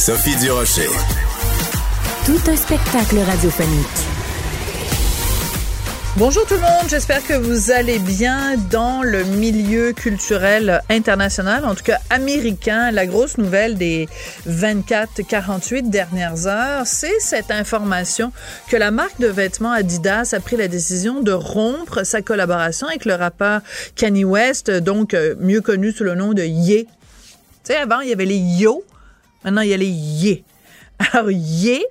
Sophie Durocher. Tout un spectacle radiophonique. Bonjour tout le monde, j'espère que vous allez bien dans le milieu culturel international, en tout cas américain. La grosse nouvelle des 24-48 dernières heures, c'est cette information que la marque de vêtements Adidas a pris la décision de rompre sa collaboration avec le rappeur Kanye West, donc euh, mieux connu sous le nom de Ye. Tu sais, avant, il y avait les Yo, Maintenant, il y a les Yé. Alors, Yé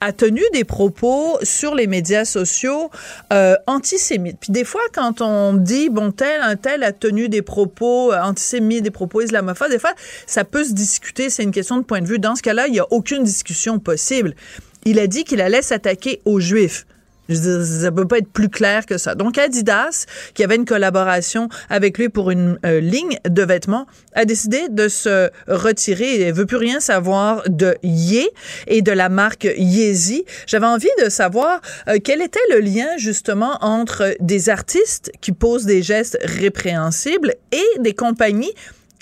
a tenu des propos sur les médias sociaux euh, antisémites. Puis des fois, quand on dit, bon, tel, un tel a tenu des propos euh, antisémites, des propos islamophobes, des fois, ça peut se discuter, c'est une question de point de vue. Dans ce cas-là, il n'y a aucune discussion possible. Il a dit qu'il allait s'attaquer aux Juifs. Je veux ça peut pas être plus clair que ça. Donc Adidas, qui avait une collaboration avec lui pour une euh, ligne de vêtements, a décidé de se retirer et veut plus rien savoir de Ye et de la marque Yeezy. J'avais envie de savoir euh, quel était le lien justement entre des artistes qui posent des gestes répréhensibles et des compagnies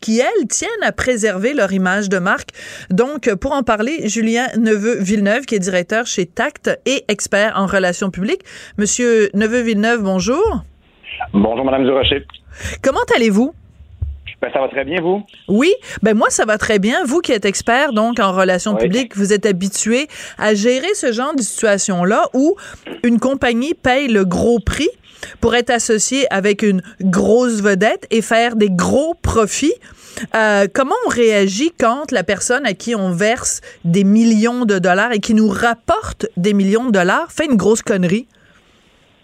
qui, elles, tiennent à préserver leur image de marque. Donc, pour en parler, Julien Neveu-Villeneuve, qui est directeur chez Tact et expert en relations publiques. Monsieur Neveu-Villeneuve, bonjour. Bonjour, Madame Durocher. Comment allez-vous? Ben, ça va très bien, vous? Oui, ben moi, ça va très bien. Vous qui êtes expert, donc, en relations publiques, vous êtes habitué à gérer ce genre de situation-là où une compagnie paye le gros prix pour être associé avec une grosse vedette et faire des gros profits. Euh, comment on réagit quand la personne à qui on verse des millions de dollars et qui nous rapporte des millions de dollars fait une grosse connerie?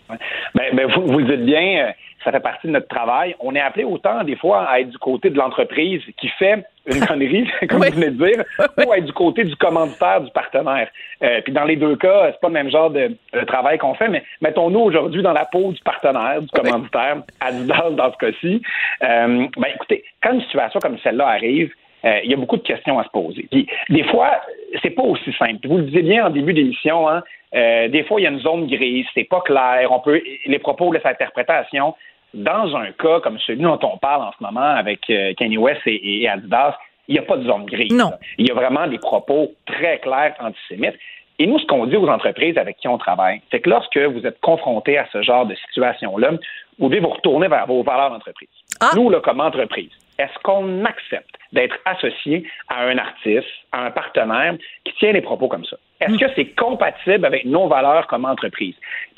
Ben, ben, vous, vous, dites bien, euh, ça fait partie de notre travail. On est appelé autant, des fois, à être du côté de l'entreprise qui fait une connerie, comme vous venez de dire, ou à être du côté du commanditaire, du partenaire. Euh, puis dans les deux cas, c'est pas le même genre de, travail qu'on fait, mais mettons-nous aujourd'hui dans la peau du partenaire, du commanditaire, Adidas dans ce cas-ci. Euh, ben écoutez, quand une situation comme celle-là arrive, euh, il y a beaucoup de questions à se poser. Puis, des fois, c'est pas aussi simple. Vous le disiez bien en début d'émission, hein, euh, des fois, il y a une zone grise, c'est pas clair, on peut, les propos laissent interprétation. Dans un cas comme celui dont on parle en ce moment avec euh, Kanye West et, Adidas, il n'y a pas de zone grise. Non. Il y a vraiment des propos très clairs antisémites. Et nous, ce qu'on dit aux entreprises avec qui on travaille, c'est que lorsque vous êtes confronté à ce genre de situation-là, vous devez vous retourner vers vos valeurs d'entreprise. Ah. Nous, là, comme entreprise, est-ce qu'on accepte d'être associé à un artiste, à un partenaire qui tient des propos comme ça? Est-ce hmm. que c'est compatible avec nos valeurs comme entreprise?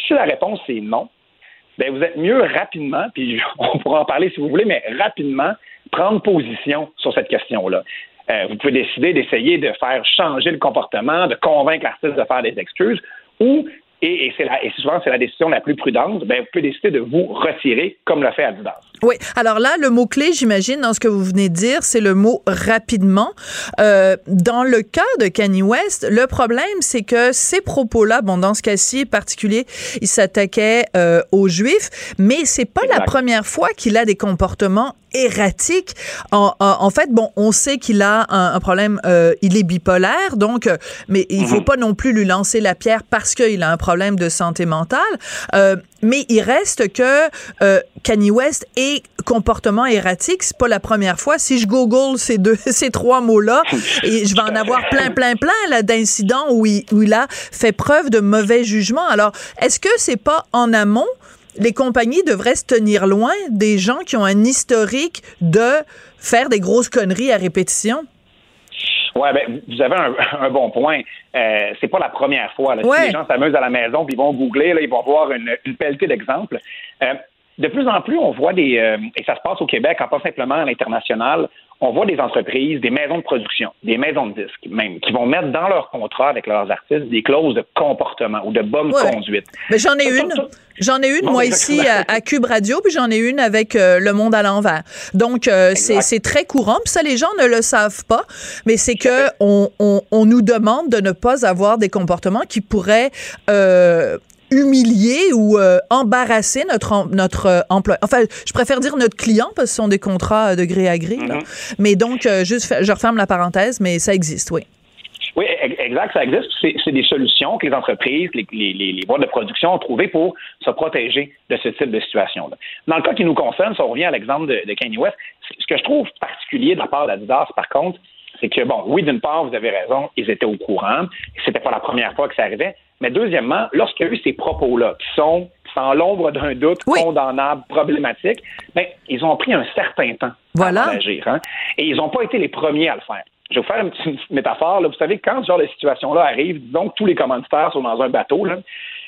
si la réponse est non, ben vous êtes mieux rapidement, puis on pourra en parler si vous voulez, mais rapidement prendre position sur cette question-là. Euh, vous pouvez décider d'essayer de faire changer le comportement, de convaincre l'artiste de faire des excuses, ou et, c'est et souvent c'est la décision la plus prudente, ben, vous pouvez décider de vous retirer, comme l'a fait Adidas. Oui. Alors là, le mot-clé, j'imagine, dans ce que vous venez de dire, c'est le mot rapidement. Euh, dans le cas de Kanye West, le problème, c'est que ces propos-là, bon, dans ce cas-ci particulier, il s'attaquait euh, aux Juifs, mais c'est pas la première fois qu'il a des comportements erratique. En, en, fait, bon, on sait qu'il a un, un problème, euh, il est bipolaire, donc, euh, mais il faut mhm. pas non plus lui lancer la pierre parce qu'il a un problème de santé mentale. Euh, mais il reste que euh, Kanye West est comportement erratique. C'est pas la première fois. Si je google ces deux, ces trois mots-là, et je vais en avoir plein, plein, plein là d'incidents où il, où il a fait preuve de mauvais jugement. Alors, est-ce que c'est pas en amont? les compagnies devraient se tenir loin des gens qui ont un historique de faire des grosses conneries à répétition? Oui, ben, vous avez un, bon point. Euh, c'est pas la première fois. Si les gens s'amusent à la maison, puis ils vont googler, là, ils vont voir une, une pelletée d'exemples. Euh, de plus en plus, on voit des, euh, et ça se passe au Québec, pas simplement à l'international, on voit des entreprises, des maisons de production, des maisons de disques même, qui vont mettre dans leur contrat avec leurs artistes des clauses de comportement ou de bonne conduite. Mais j'en ai une. J'en ai une, moi, ici, à, Cube Radio, puis j'en ai une avec euh, Le Monde à l'envers. Donc, euh, c'est très courant. Puis ça, les gens ne le savent pas, mais c'est que on, on, on, nous demande de ne pas avoir des comportements qui pourraient euh, humilier ou euh, embarrasser notre notre euh, emploi. Enfin, je préfère dire notre client parce que ce sont des contrats de gré à gré. Mm-hmm. Mais donc, euh, juste, je referme la parenthèse, mais ça existe, oui. Oui, exact, ça existe. C'est des solutions que les entreprises, les, les, les, boîtes de production ont trouvées pour se protéger de ce type de situation-là. Dans le cas qui nous concerne, si on revient à l'exemple de, de Kanye West, ce que je trouve particulier de la part d'Adidas, par contre, c'est que, bon, oui, d'une part, vous avez raison, ils étaient au courant, c'était pas la première fois que ça arrivait, mais deuxièmement, lorsqu'il y a eu ces propos-là, qui sont sans l'ombre d'un doute condamnables, problématiques, ben, ils ont pris un certain temps voilà. à agir. Hein? Et ils n'ont pas été les premiers à le faire. Je vais vous faire une petite métaphore. Là. Vous savez, quand ce genre de situation-là arrive, disons que tous les commanditaires sont dans un bateau, là,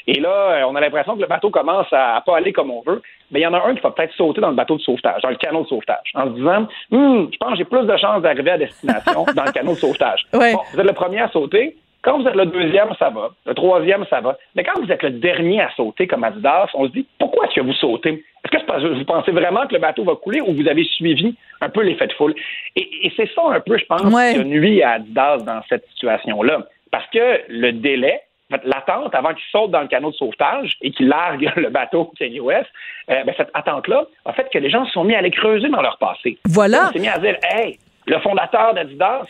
et là, on a l'impression que le bateau commence à, pas aller comme on veut. Mais il y en a un qui va peut-être sauter dans le bateau de sauvetage, dans le canot de sauvetage, en se disant hum, je pense que j'ai plus de chances d'arriver à destination dans le canot de sauvetage. Bon, vous êtes le premier à sauter, quand vous êtes le deuxième, ça va. Le troisième, ça va. Mais quand vous êtes le dernier à sauter comme Adidas, on se dit pourquoi est-ce que vous sautez? Est-ce que vous pensez vraiment que le bateau va couler ou vous avez suivi un peu l'effet de foule? Et, c'est ça un peu, je pense, qui nuit à Adidas dans cette situation-là. Parce que le délai, l'attente avant qu'il saute dans le canot de sauvetage et qu'il largue le bateau Kanye West, euh, ben, cette attente-là a fait que les gens se sont mis à aller creuser dans leur passé. Voilà. On s'est mis à dire, hey, le fondateur d'Adidas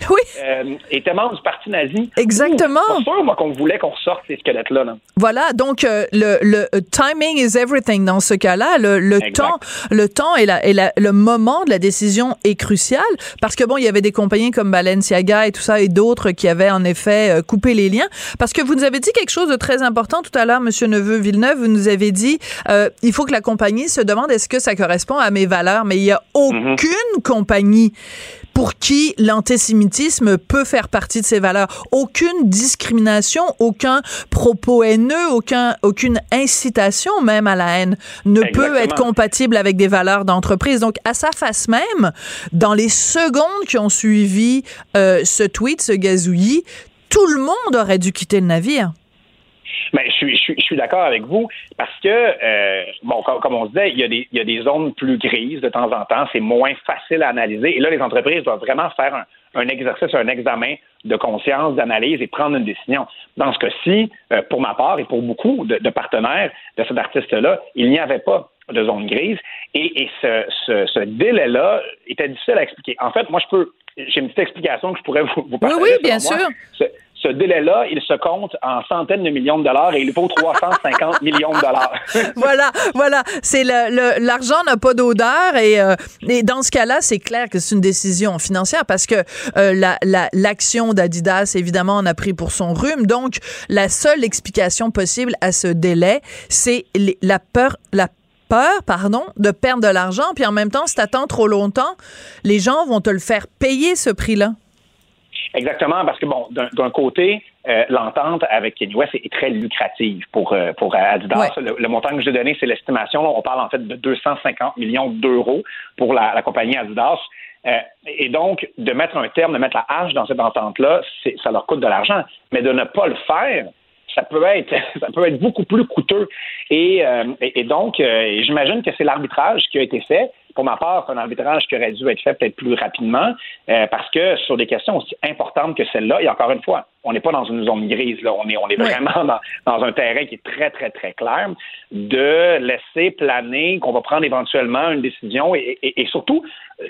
euh, était membre du parti nazi. Exactement. C'est sûr, moi, qu'on voulait qu'on sorte ces squelettes-là. Voilà, donc euh, le, le, timing is everything dans ce cas-là. Le, le temps, le temps et, la, et la, le moment de la décision est crucial parce que bon, il y avait des compagnies comme Balenciaga et tout ça et d'autres qui avaient en effet euh, coupé les liens. Parce que vous nous avez dit quelque chose de très important tout à l'heure, Monsieur Neveu Villeneuve. Vous nous avez dit il faut que la compagnie se demande est-ce que ça correspond à mes valeurs, mais il y a mm-hmm. aucune compagnie pour qui l'antisémitisme peut faire partie de ses valeurs. Aucune discrimination, aucun propos haineux, aucun, aucune incitation même à la haine ne peut être compatible avec des valeurs d'entreprise. Donc, à sa face même, dans les secondes qui ont suivi euh, ce tweet, ce gazouillis, tout le monde aurait dû quitter le navire. Mais je suis, je suis, d'accord avec vous parce que, euh, bon, comme, on se disait, il y, a des, il y a des zones plus grises de temps en temps, c'est moins facile à analyser. Et là, les entreprises doivent vraiment faire un, un exercice, un examen de conscience, d'analyse et prendre une décision. Dans ce cas-ci, euh, pour ma part et pour beaucoup de, de partenaires de cet artiste-là, il n'y avait pas de zone grise et, et ce, ce, ce délai-là était difficile à expliquer. En fait, moi, je peux, j'ai une petite explication que je pourrais vous, vous partager. Oui, oui, bien sûr ce délai-là, il se compte en centaines de millions de dollars et il vaut 350 millions de dollars. voilà, voilà. C'est le, l'argent n'a pas d'odeur et, euh, et, dans ce cas-là, c'est clair que c'est une décision financière parce que euh, la, la, l'action d'Adidas, évidemment, en a pris pour son rhume. Donc, la seule explication possible à ce délai, c'est la peur, la peur, pardon, de perdre de l'argent. Puis en même temps, si t'attends trop longtemps, les gens vont te le faire payer ce prix-là. Exactement, parce que bon, d'un côté, euh, l'entente avec Kanye West est, très lucrative pour euh, pour Adidas. Le, montant que j'ai donné, c'est l'estimation. On parle en fait de 250 millions d'euros pour la, compagnie Adidas. Euh, et donc, de mettre un terme, de mettre la hache dans cette entente-là, ça leur coûte de l'argent. Mais de ne pas le faire, ça peut être ça peut être beaucoup plus coûteux. Et, et, donc, j'imagine que c'est l'arbitrage qui a été fait. Pour ma part, c'est un arbitrage qui aurait dû être fait peut-être plus rapidement, euh, parce que sur des questions aussi importantes que celle-là, et encore une fois, on n'est pas dans une zone grise, là, on est, on est vraiment dans, dans, un terrain qui est très, très, très clair, de laisser planer qu'on va prendre éventuellement une décision et, et, et surtout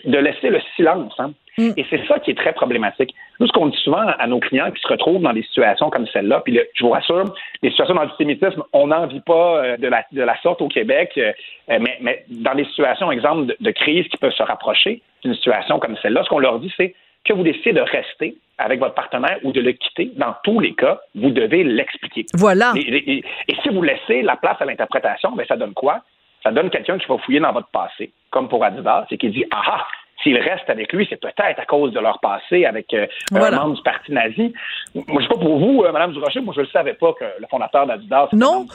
de laisser le silence. Hein. Mm. Et c'est ça qui est très problématique. Nous, ce qu'on dit souvent à nos clients qui se retrouvent dans des situations comme celle-là, puis je vous rassure, les situations d'antisémitisme, on n'en vit pas euh, de la, de la sorte au Québec, euh, mais, mais dans des situations, exemple, de, de crise qui peuvent se rapprocher d'une situation comme celle-là, ce qu'on leur dit, c'est que vous décidez de rester avec votre partenaire ou de le quitter, dans tous les cas, vous devez l'expliquer. Voilà. Et, et, si vous laissez la place à l'interprétation, ben ça donne quoi? Ça donne quelqu'un qui va fouiller dans votre passé, comme pour Adidas, et qui dit Ah ah, s'ils restent avec lui, c'est peut-être à cause de leur passé avec euh, un membre du parti nazi. Moi, je sais pas pour vous, euh, Madame Durocher, moi je ne le savais pas que le fondateur d'Adidas non,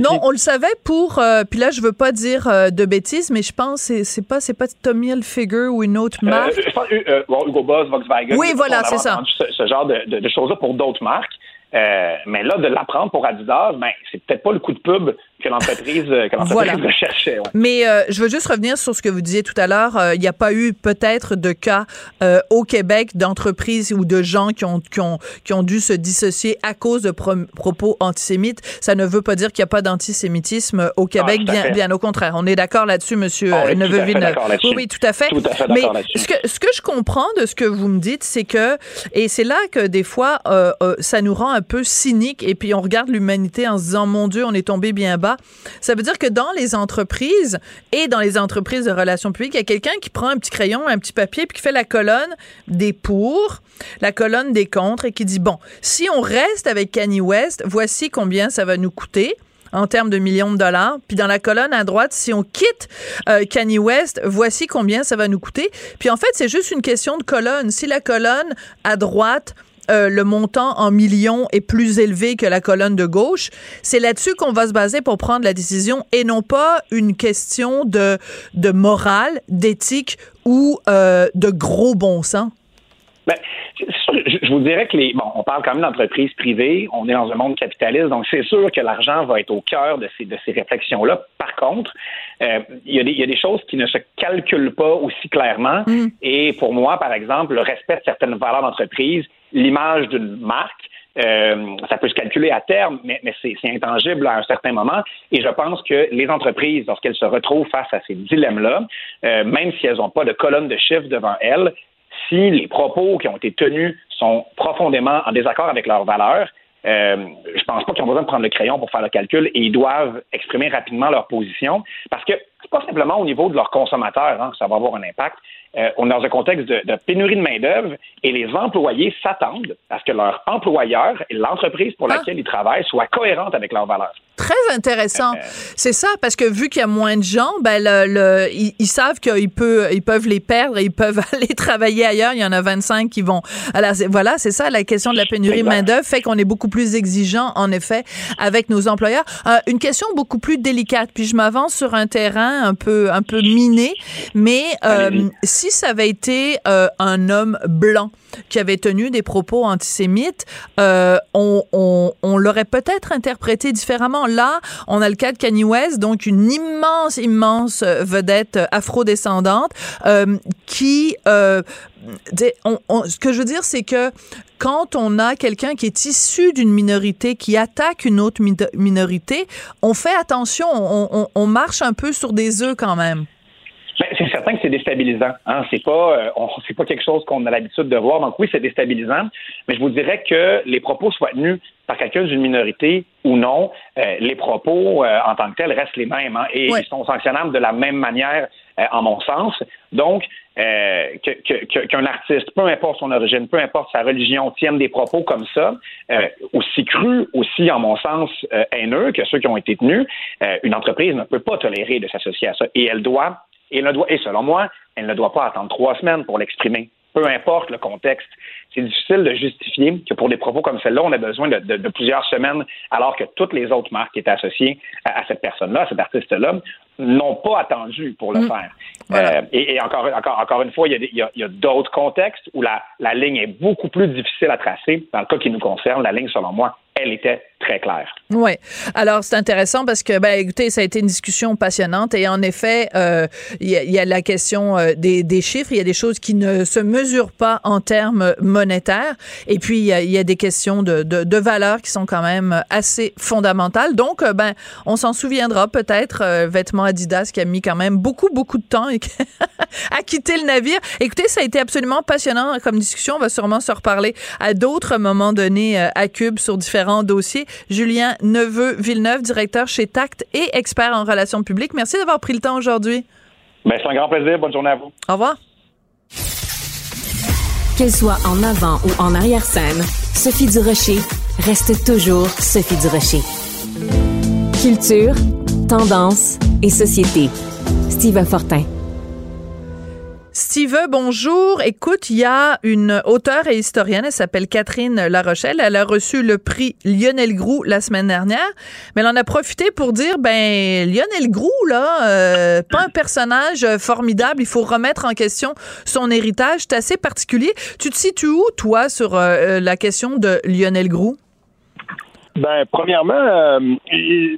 non, on le savait pour. Euh, puis là, je veux pas dire de bêtises, mais je pense c'est c'est pas c'est pas Tommy Hilfiger ou une autre marque. je pense Hugo Boss, Volkswagen. Oui, voilà, c'est ça. Ce, ce, genre de, de, de choses-là pour d'autres marques. Mais là, de l'apprendre pour Adidas, ben, c'est peut-être pas le coup de pub que l'entreprise que voilà. recherchait. Ouais. Mais euh, je veux juste revenir sur ce que vous disiez tout à l'heure. Euh, il n'y a pas eu peut-être de cas euh, au Québec d'entreprises ou de gens qui ont, qui, ont, qui ont dû se dissocier à cause de pro propos antisémites. Ça ne veut pas dire qu'il n'y a pas d'antisémitisme au Québec, ah, bien, bien, au contraire. On est d'accord là-dessus, monsieur oh, neveu Oui, oui, tout à fait. Tout à fait Mais ce que, ce que je comprends de ce que vous me dites, c'est que, et c'est là que des fois, ça nous rend un peu cynique et puis on regarde l'humanité en se disant mon Dieu, on est tombé bien bas. Ça veut dire que dans les entreprises et dans les entreprises de relations publiques, il y a quelqu'un qui prend un petit crayon, un petit papier puis qui fait la colonne des pour, la colonne des contre et qui dit bon, si on reste avec Kanye West, voici combien ça va nous coûter en termes de millions de dollars. Puis dans la colonne à droite, si on quitte euh, Kanye West, voici combien ça va nous coûter. Puis en fait, c'est juste une question de colonne. Si la colonne à droite euh, le montant en millions est plus élevé que la colonne de gauche. C'est là-dessus qu'on va se baser pour prendre la décision et non pas une question de, de morale, d'éthique ou euh, de gros bon sens. Ben, je, vous dirais que les. Bon, on parle quand même d'entreprises privées, on est dans un monde capitaliste, donc c'est sûr que l'argent va être au cœur de ces, de ces réflexions-là. Par contre, euh, il, y a des, il y a des choses qui ne se calculent pas aussi clairement. Mm. Et pour moi, par exemple, le respect de certaines valeurs d'entreprise, l'image d'une marque, euh, ça peut se calculer à terme, mais, c'est intangible à un certain moment. Et je pense que les entreprises, lorsqu'elles se retrouvent face à ces dilemmes-là, euh, même si elles n'ont pas de colonne de chiffres devant elles, si les propos qui ont été tenus sont profondément en désaccord avec leurs valeurs, euh, je pense pas qu'ils ont besoin de prendre le crayon pour faire le calcul et ils doivent exprimer rapidement leur position parce que c'est pas simplement au niveau de leurs consommateurs hein, que ça va avoir un impact. Euh, on est dans un contexte de, de pénurie de main-d'œuvre et les employés s'attendent à ce que leur employeur et l'entreprise pour ah. laquelle ils travaillent soient cohérentes avec leurs valeurs. Très intéressant. Euh, c'est ça, parce que vu qu'il y a moins de gens, ben le, ils, savent qu'ils peuvent, ils peuvent les perdre et ils peuvent aller travailler ailleurs. Il y en a 25 qui vont. Alors, voilà, c'est ça la question de la pénurie de main-d'œuvre fait qu'on est beaucoup plus exigeant, en effet, avec nos employeurs. Euh, une question beaucoup plus délicate, puis je m'avance sur un terrain un peu, un peu miné, mais euh, si ça avait été euh, un homme blanc qui avait tenu des propos antisémites, euh, on, on, on l'aurait peut-être interprété différemment. Là, on a le cas de Kanye West, donc une immense, immense vedette afrodescendante euh, qui euh, ce que je veux dire, c'est que quand on a quelqu'un qui est issu d'une minorité qui attaque une autre minorité, on fait attention, on, on marche un peu sur des œufs quand même. Ben, c'est certain que c'est déstabilisant. Hein? C'est pas, euh, c'est pas quelque chose qu'on a l'habitude de voir. Donc oui, c'est déstabilisant. Mais je vous dirais que les propos soient tenus par quelqu'un d'une minorité ou non, euh, les propos euh, en tant que tels restent les mêmes hein, et ils sont sanctionnables de la même manière, en mon sens. Donc qu'un que, artiste, peu importe son origine, peu importe sa religion, tienne des propos comme ça, aussi crus, aussi, en mon sens, haineux que ceux qui ont été tenus, une entreprise ne peut pas tolérer de s'associer à ça et elle doit et, doit, et selon moi, elle ne doit pas attendre trois semaines pour l'exprimer. Peu importe le contexte. C'est difficile de justifier que pour des propos comme celle-là, on a besoin de, de, de, plusieurs semaines, alors que toutes les autres marques qui étaient associées à, à cette personne-là, à cet artiste-là, n'ont pas attendu pour le mmh. faire. Voilà. Euh, et, et encore, encore, encore une fois, il y a, a d'autres contextes où la, la ligne est beaucoup plus difficile à tracer. Dans le cas qui nous concerne, la ligne, selon moi, elle était très claire. Oui. Alors, c'est intéressant parce que, ben, écoutez, ça a été une discussion passionnante et en effet, euh, il y, a la question euh, des, chiffres. Il y a des choses qui ne se mesurent pas en termes monétaires. Et puis, il y a, des questions de, de, de, valeurs qui sont quand même assez fondamentales. Donc, euh, ben, on s'en souviendra peut-être. vêtements Adidas qui a mis quand même beaucoup, beaucoup de temps et à quitter le navire. Écoutez, ça a été absolument passionnant comme discussion. On va sûrement se reparler à d'autres moments donnés à Cube sur différents dossiers. Julien Neveu-Villeneuve, directeur chez Tact et expert en relations publiques. Merci d'avoir pris le temps aujourd'hui. Ben, c'est un grand plaisir. Bonne journée à vous. Au revoir. Qu'elle soit en avant ou en arrière-scène, Sophie Durocher reste toujours Sophie Durocher. Culture, tendance et société. Steve Fortin. Steve, bonjour. Écoute, il y a une auteure et historienne, elle s'appelle Catherine Larochelle. Elle a reçu le prix Lionel Groux la semaine dernière, mais elle en a profité pour dire, ben, Lionel Groux, là, euh, pas un personnage formidable, il faut remettre en question son héritage. C'est assez particulier. Tu te situes où, toi, sur euh, la question de Lionel Groux? Ben, premièrement, euh,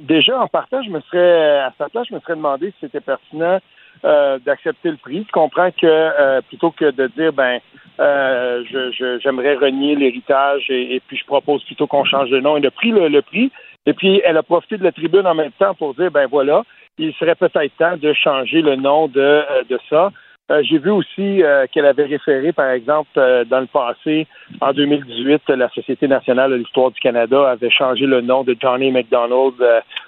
déjà en partant, je me serais à sa place, je me serais demandé si c'était pertinent euh, d'accepter le prix. Je comprends que euh, plutôt que de dire ben euh, je, j'aimerais renier l'héritage et, puis je propose plutôt qu'on change de nom. Elle a pris le, prix et puis elle a profité de la tribune en même temps pour dire ben voilà, il serait peut-être temps de changer le nom de, de ça. Euh, j'ai vu aussi euh, qu'elle avait référé, par exemple, euh, dans le passé, en 2018, la Société nationale de l'histoire du Canada avait changé le nom de Johnny McDonald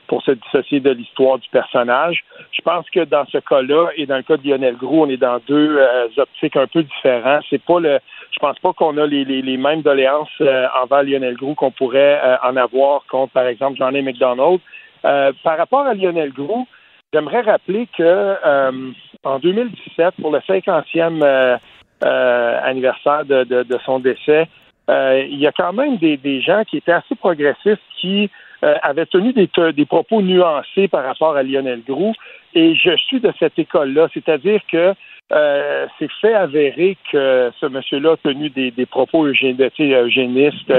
pour se dissocier de l'histoire du personnage. Je pense que dans ce cas-là et dans le cas de Lionel Groux, on est dans deux optiques un peu différentes. C'est pas le, je pense pas qu'on a les, les, mêmes doléances envers Lionel Groux qu'on pourrait en avoir contre, par exemple, Johnny McDonald. par rapport à Lionel Groux, J'aimerais rappeler que euh, en 2017, pour le 50e euh, euh, anniversaire de, son décès, il y a quand même des, gens qui étaient assez progressistes qui avaient tenu des, des propos nuancés par rapport à Lionel Groux. Et je suis de cette école-là, c'est-à-dire que c'est fait avérer que ce monsieur-là a tenu des, propos eugénistes,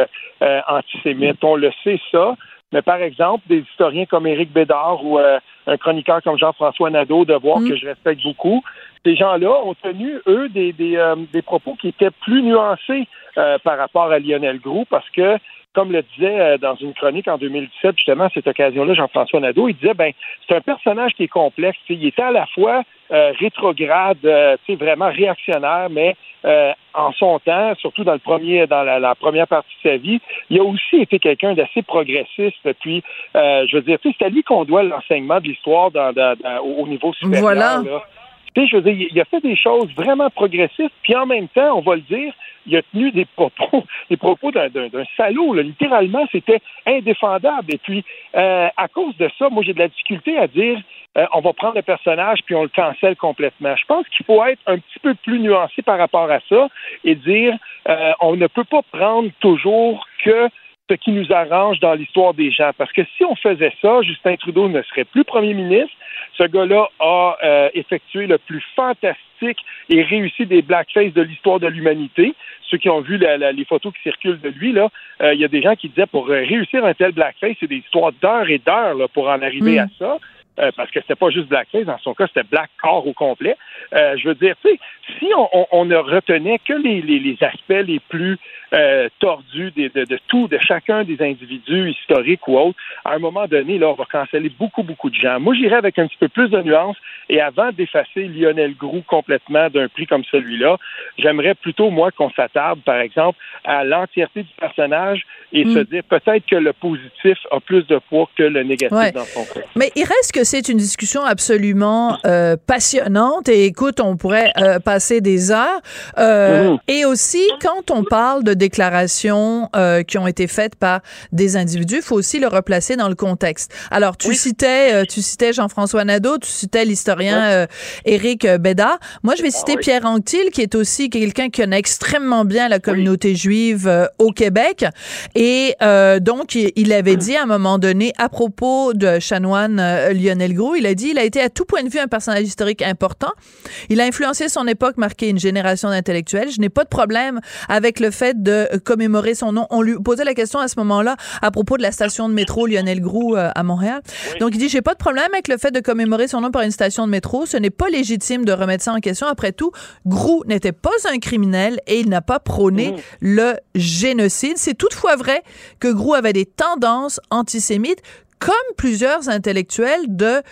antisémites. On le sait ça. Mais par exemple, des historiens comme Éric Bédard ou euh, un chroniqueur comme Jean-François Nadeau, de voir mm. que je respecte beaucoup, ces gens-là ont tenu, eux, des, des, euh, des, propos qui étaient plus nuancés euh, par rapport à Lionel Groux, parce que comme le disait dans une chronique en 2017, justement, à cette occasion-là, Jean-François Nadeau, il disait, ben, c'est un personnage qui est complexe. Il était à la fois rétrograde, vraiment réactionnaire, mais euh, en son temps, surtout dans le premier, dans la, première partie de sa vie, il a aussi été quelqu'un d'assez progressiste. Puis, euh, je veux dire, c'est à lui qu'on doit l'enseignement de l'histoire dans, au niveau supérieur. Voilà. Je veux dire, il a fait des choses vraiment progressistes, puis en même temps, on va le dire, il a tenu des propos, des propos d'un, salaud. Littéralement, c'était indéfendable. Et puis, euh, à cause de ça, moi, j'ai de la difficulté à dire euh, on va prendre le personnage puis on le cancelle complètement. Je pense qu'il faut être un petit peu plus nuancé par rapport à ça et dire euh, on ne peut pas prendre toujours que ce qui nous arrange dans l'histoire des gens. Parce que si on faisait ça, Justin Trudeau ne serait plus premier ministre. Ce gars-là a euh, effectué le plus fantastique et réussi des blackface de l'histoire de l'humanité. Ceux qui ont vu les photos qui circulent de lui, là, il y a des gens qui disaient pour réussir un tel blackface, c'est des histoires d'heures et d'heures pour en arriver hmm. à ça. Euh, parce que c'était pas juste blackface, dans son cas, c'était black corps au complet. Euh, je veux dire, tu sais, si on, on, ne retenait que les, les, les aspects les plus euh, tordus de, de, de, tout, de chacun des individus historiques ou autres, à un moment donné, là, on va canceller beaucoup, beaucoup de gens. Moi, j'irais avec un petit peu plus de nuances et avant d'effacer Lionel Groux complètement d'un prix comme celui-là, j'aimerais plutôt, moi, qu'on s'attarde, par exemple, à l'entièreté du personnage et se mm. dire peut-être que le positif a plus de poids que le négatif dans son cas. Mais il reste que c'est une discussion absolument euh, passionnante et écoute, on pourrait euh, passer des heures. Euh, mm-hmm. Et aussi, quand on parle de déclarations qui ont été faites par des individus, il faut aussi le replacer dans le contexte. Alors, tu citais, tu citais Jean-François Nadeau, tu citais l'historien Éric Bédard. Moi, je vais citer ah Pierre Anctil, qui est aussi quelqu'un qui connaît extrêmement bien la communauté juive au Québec. Et donc, il avait dit à un moment donné, à propos de chanoine Lionel Lionel Gros. Il a dit, il a été à tout point de vue un personnage historique important. Il a influencé son époque, marqué une génération d'intellectuels. Je n'ai pas de problème avec le fait de commémorer son nom. On lui posait la question à ce moment-là à propos de la station de métro Lionel Gros euh, à Montréal. Donc, il dit, j'ai pas de problème avec le fait de commémorer son nom par une station de métro. Ce n'est pas légitime de remettre ça en question. Après tout, Gros n'était pas un criminel et il n'a pas prôné Mhm. le génocide. C'est toutefois vrai que Gros avait des tendances antisémites, comme plusieurs intellectuels de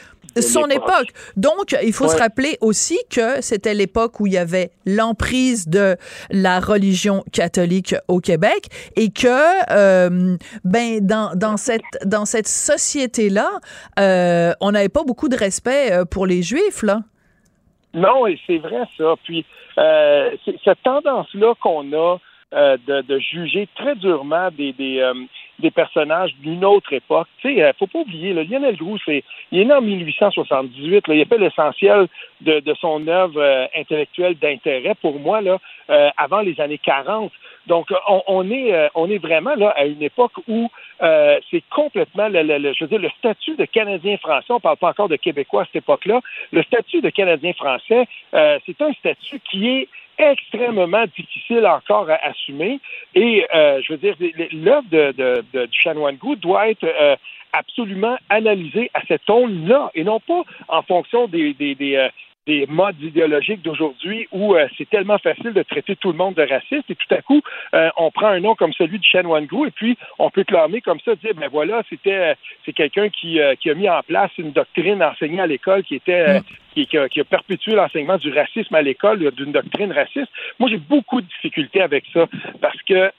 son époque. Donc, il faut se rappeler aussi que c'était l'époque où il y avait l'emprise de la religion catholique au Québec et que, euh, ben, dans, dans cette, dans cette société-là, euh, on n'avait pas beaucoup de respect euh, pour les Juifs, là. Non, et c'est vrai ça. Puis euh, cette tendance-là qu'on a de, de juger très durement des, des, des personnages d'une autre époque. Tu sais, euh, faut pas oublier, là, Lionel Groux, c'est, il est né en 1878. Là, il a fait l'essentiel de, de son œuvre euh, intellectuelle d'intérêt pour moi là, euh, avant les années 40. Donc, on, on est, euh, on est vraiment là à une époque où euh, c'est complètement, le, le- le- je veux dire, le statut de Canadien français. On parle pas encore de Québécois à cette époque-là. Le statut de Canadien français, euh, c'est un statut qui est extrêmement difficile encore à assumer. Et euh, je veux dire, l'œuvre de, de, de- du chanoine doit être euh, absolument analysée à cette onde-là, et non pas en fonction des, des, des, euh, des modes idéologiques d'aujourd'hui où euh, c'est tellement facile de traiter tout le monde de raciste et tout à coup euh, on prend un nom comme celui de Chanoine Gou et puis on peut clamer comme ça dire ben voilà c'était euh, c'est quelqu'un qui, euh, qui a mis en place une doctrine enseignée à l'école qui était euh, qui, qui a, qui a perpétué l'enseignement du racisme à l'école d'une doctrine raciste. Moi j'ai beaucoup de difficultés avec ça parce que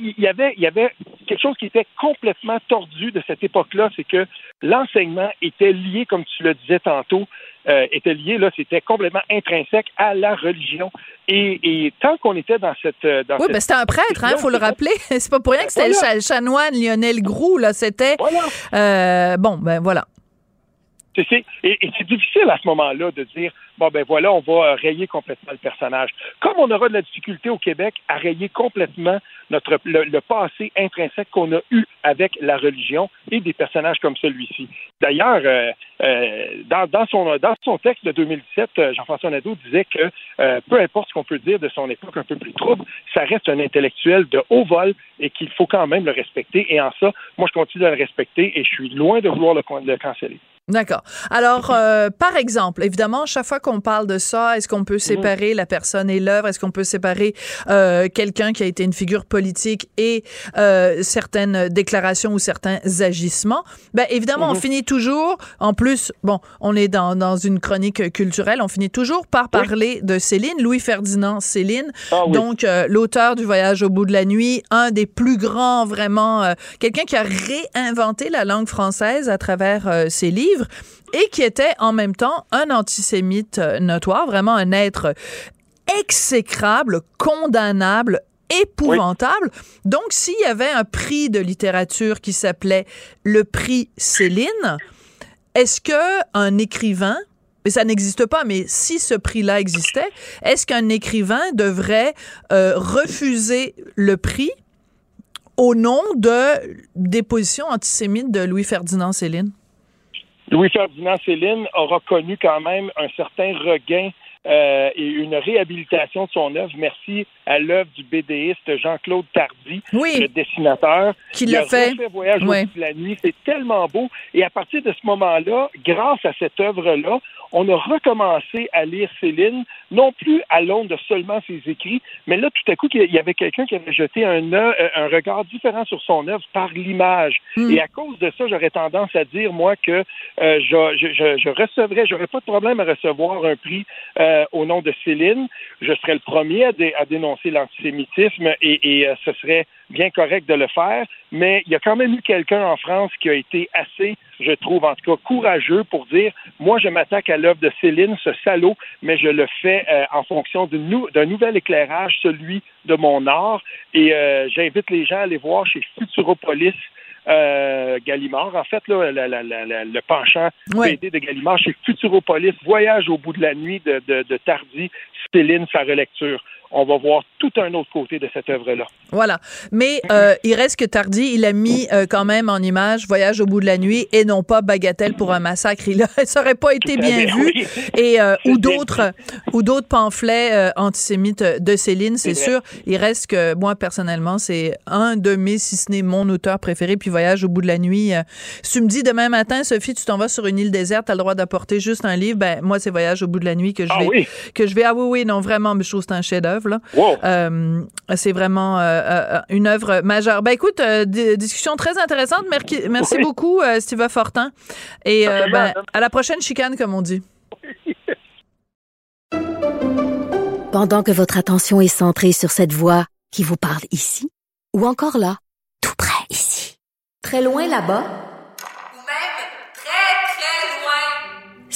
il y avait, il y avait quelque chose qui était complètement tordu de cette époque-là, c'est que l'enseignement était lié, comme tu le disais tantôt, euh, était lié, là, c'était complètement intrinsèque à la religion. Et, et tant qu'on était dans cette... euh, Dans Oui, cette ben c'était un prêtre, hein, faut le rappeler. C'est pas pour rien que c'était Voilà. le cha- chanoine Lionel Groux, là. C'était. Voilà. euh, bon, ben voilà. Et c'est difficile à ce moment-là de dire bon ben voilà, on va euh, rayer complètement le personnage. Comme on aura de la difficulté au Québec à rayer complètement notre le, passé intrinsèque qu'on a eu avec la religion et des personnages comme celui-ci. D'ailleurs, euh, euh, dans, son dans son texte de 2017, euh, Jean-François Nadeau disait que peu importe ce qu'on peut dire de son époque un peu plus trouble, ça reste un intellectuel de haut vol et qu'il faut quand même le respecter. Et en ça, moi je continue de le respecter et je suis loin de vouloir le, le canceller. D'accord. Alors, euh, par exemple, évidemment, chaque fois qu'on parle de ça, est-ce qu'on peut séparer la personne et l'œuvre? Est-ce qu'on peut séparer euh, quelqu'un qui a été une figure politique et euh, certaines déclarations ou certains agissements? Ben, évidemment, on finit toujours, en plus, bon, on est dans, dans une chronique culturelle, on finit toujours par parler de Céline, Louis-Ferdinand Céline, Ah oui. donc euh, l'auteur du Voyage au bout de la nuit, un des plus grands, vraiment, euh, quelqu'un qui a réinventé la langue française à travers euh, ses livres et qui était en même temps un antisémite euh, notoire, vraiment un être exécrable, condamnable, épouvantable. Donc, s'il y avait un prix de littérature qui s'appelait le prix Céline, est-ce que un écrivain mais ça n'existe pas, mais si ce prix-là existait, est-ce qu'un écrivain devrait euh, refuser le prix au nom de des positions antisémites de Louis-Ferdinand Céline? Louis-Ferdinand Céline aura connu quand même un certain regain euh, et une réhabilitation de son œuvre. Merci à l'œuvre du BDiste Jean-Claude Tardy, Oui. le dessinateur. Qui l'a fait. refait Voyage au de la nuit. C'est tellement beau. Et à partir de ce moment-là, grâce à cette œuvre-là, on a recommencé à lire Céline, non plus à l'aune de seulement ses écrits, mais là, tout à coup, il y avait quelqu'un qui avait jeté un, œil- un regard différent sur son œuvre par l'image. Mm. Et à cause de ça, j'aurais tendance à dire, moi, que euh, je, je, je, je recevrais, j'aurais pas de problème à recevoir un prix euh, au nom de Céline. Je serais le premier à, dé- à dénoncer l'antisémitisme et, et euh, ce serait bien correct de le faire, mais il y a quand même eu quelqu'un en France qui a été assez, je trouve en tout cas, courageux pour dire, moi je m'attaque à l'œuvre de Céline, ce salaud, mais je le fais euh, en fonction nou- d'un nouvel éclairage, celui de mon art, et euh, j'invite les gens à aller voir chez Futuropolis euh, Gallimard, en fait, là, la- la- la- la- le penchant Ouais. BD de Gallimard chez Futuropolis, Voyage au bout de la nuit de, de, de Tardy, Céline, sa relecture. On va voir tout un autre côté de cette œuvre-là. Voilà. Mais euh, il reste que Tardy, il a mis euh, quand même en image Voyage au bout de la nuit et non pas Bagatelle pour un massacre. Il a, ça aurait pas été bien vu. Et euh, ou d'autres ou d'autres pamphlets antisémites de Céline, c'est sûr. Il reste que moi personnellement, c'est un de mes, si ce n'est mon auteur préféré. Puis Voyage au bout de la nuit. si tu me dis demain matin, Sophie, tu t'en vas sur une île déserte, tu as le droit d'apporter juste un livre. Ben moi, c'est Voyage au bout de la nuit que je Ah vais oui. que je vais. Ah oui, oui, non, vraiment, mais je trouve que c'est un chef-d'œuvre. Wow. Euh, c'est vraiment euh, euh, une œuvre majeure. Ben écoute, euh, di- discussion très intéressante. Merci, merci Oui. beaucoup, euh, Steve Fortin. Et euh, ben, à la prochaine chicane, comme on dit. Pendant que votre attention est centrée sur cette voix qui vous parle ici, ou encore là, tout près ici, très loin là-bas, Ou même très, très loin.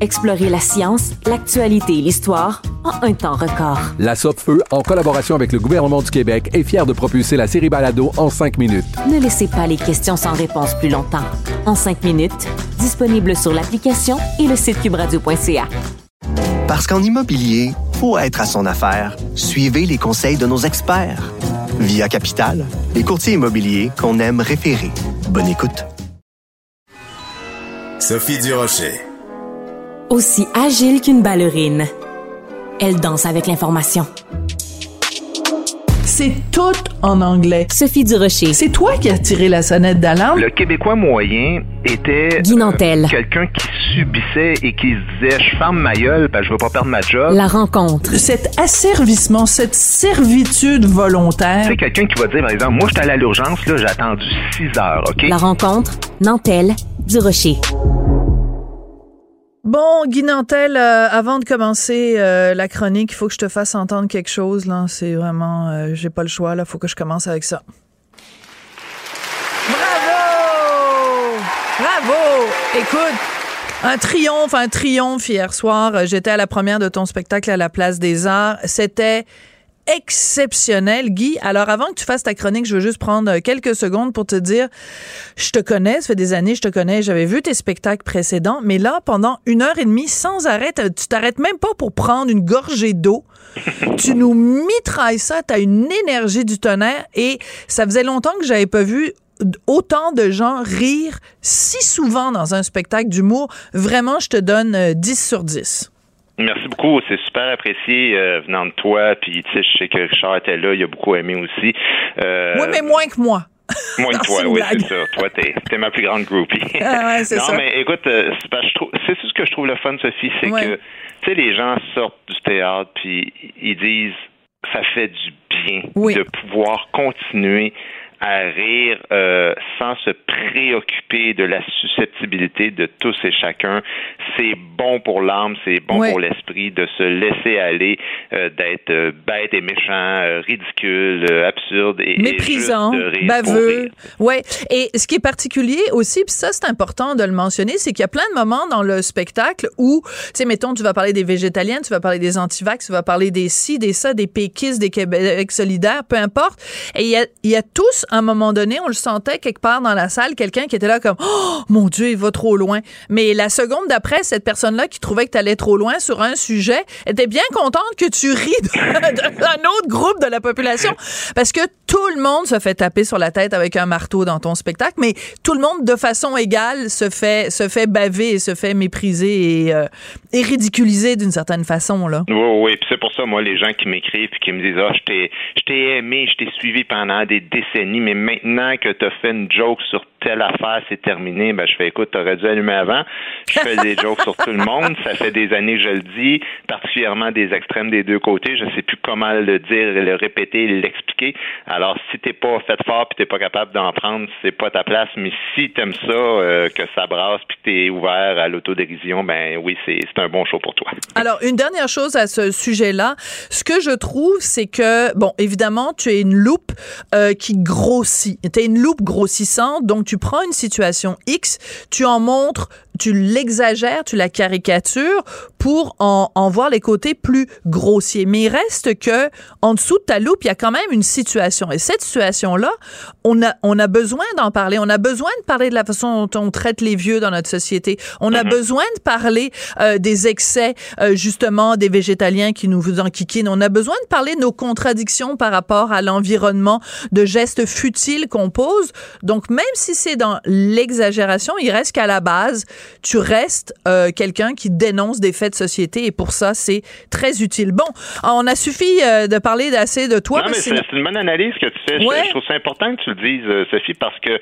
Explorez la science, l'actualité et l'histoire en un temps record. La Feu, en collaboration avec le gouvernement du Québec, est fière de propulser la série Balado en cinq minutes. Ne laissez pas les questions sans réponse plus longtemps. En cinq minutes, disponible sur l'application et le site cubradio.ca. Parce qu'en immobilier, faut être à son affaire. Suivez les conseils de nos experts. Via Capital, les courtiers immobiliers qu'on aime référer. Bonne écoute. Sophie Durocher. Aussi agile qu'une ballerine. Elle danse avec l'information. C'est tout en anglais. Sophie Durocher. C'est toi qui as tiré la sonnette d'alarme? Le Québécois moyen était Guy Nantel. quelqu'un qui subissait et qui se disait je ferme ma gueule, ben, je veux pas perdre ma job. La rencontre. Cet asservissement, cette servitude volontaire. Tu sais, quelqu'un qui va dire, par exemple, moi, j'étais allé à l'urgence, là, j'ai attendu 6 heures, OK? La rencontre. Nantel. Durocher. Bon, Guy Nantel, euh, avant de commencer euh, la chronique, il faut que je te fasse entendre quelque chose. Là, c'est vraiment, euh, j'ai pas le choix. Là, faut que je commence avec ça. Bravo, bravo. Écoute, un triomphe, un triomphe hier soir. J'étais à la première de ton spectacle à la Place des Arts. C'était exceptionnel, Guy. Alors, avant que tu fasses ta chronique, je veux juste prendre euh, quelques secondes pour te dire, je te connais, ça fait des années, je te connais, j'avais vu tes spectacles précédents, mais là, pendant une heure et demie, sans arrêt, tu t'arrêtes même pas pour prendre une gorgée d'eau. tu nous mitrailles ça, t'as une énergie du tonnerre et ça faisait longtemps que j'avais pas vu autant de gens rire si souvent dans un spectacle d'humour. Vraiment, je te donne euh, 10 sur 10. Merci beaucoup, c'est super apprécié euh, venant de toi, puis tu sais, je sais que Richard était là, il a beaucoup aimé aussi. Euh, oui, mais moins que moi. Moins que toi, oui, c'est ça. Toi, t'es, t'es ma plus grande groupie. Ah ouais, c'est non, ça. mais écoute, euh, c'est, parce que je trouve, c'est ce que je trouve le fun, Sophie, c'est Ouais. que, tu sais, les gens sortent du théâtre, puis ils disent, ça fait du bien Oui. de pouvoir continuer à rire euh, sans se préoccuper de la susceptibilité de tous et chacun. C'est bon pour l'âme, c'est bon Ouais. pour l'esprit de se laisser aller, euh, d'être euh, bête et méchant, ridicule, absurde et, et méprisant, juste de rire pour baveux. rire. Ouais. Et ce qui est particulier aussi, puis ça c'est important de le mentionner, c'est qu'il y a plein de moments dans le spectacle où, tu sais, mettons, tu vas parler des végétaliennes, tu vas parler des antivax, tu vas parler des ci, des ça, des péquistes, des Québec solidaires, peu importe. Et il y a, il y a tous, à un moment donné, on le sentait quelque part dans la salle, quelqu'un qui était là comme, oh mon Dieu, il va trop loin. Mais la seconde d'après, cette personne-là qui trouvait que tu allais trop loin sur un sujet était bien contente que tu ris d'un autre groupe de la population parce que tout le monde se fait taper sur la tête avec un marteau dans ton spectacle, mais tout le monde de façon égale se fait se fait baver et se fait mépriser et, euh, ridiculiser d'une certaine façon là. Oui, oui, puis c'est pour ça, moi, les gens qui m'écrivent et qui me disent Ah, t'ai, je t'ai aimé, je t'ai suivi pendant des décennies, mais maintenant que tu as fait une joke sur telle affaire, c'est terminé, ben, je fais, écoute, t'aurais dû allumer avant. Je fais des jokes sur tout le monde. Ça fait des années que je le dis, particulièrement des extrêmes des deux côtés. Je ne sais plus comment le dire, le répéter, l'expliquer. Alors, si t'es pas fait fort puis t'es pas capable d'en prendre, c'est pas ta place. Mais si t'aimes ça, euh, que ça brasse puis t'es ouvert à l'autodérision, ben oui, c'est un bon show pour toi. Alors, une dernière chose à ce sujet-là. Ce que je trouve, c'est que, bon, évidemment, tu es une loupe euh, qui grossit. Tu es une loupe grossissante, donc tu prends une situation X, tu en montres tu l'exagères, tu la caricatures pour en, en, voir les côtés plus grossiers. Mais il reste que en dessous de ta loupe, il y a quand même une situation. Et cette situation-là, on a, on a besoin d'en parler. On a besoin de parler de la façon dont on traite les vieux dans notre société. On a mhm. besoin de parler euh, des excès, euh, justement, des végétaliens qui nous enquiquinent. On a besoin de parler de nos contradictions par rapport à l'environnement, de gestes futiles qu'on pose. Donc, même si c'est dans l'exagération, il reste qu'à la base, tu restes euh, quelqu'un qui dénonce des faits de société et pour ça, c'est très utile. Bon, on a suffi euh, de parler d'assez de toi. Non, mais c'est une bonne analyse que tu fais. Je, trouve ça important que tu le dises, euh, Sophie, parce que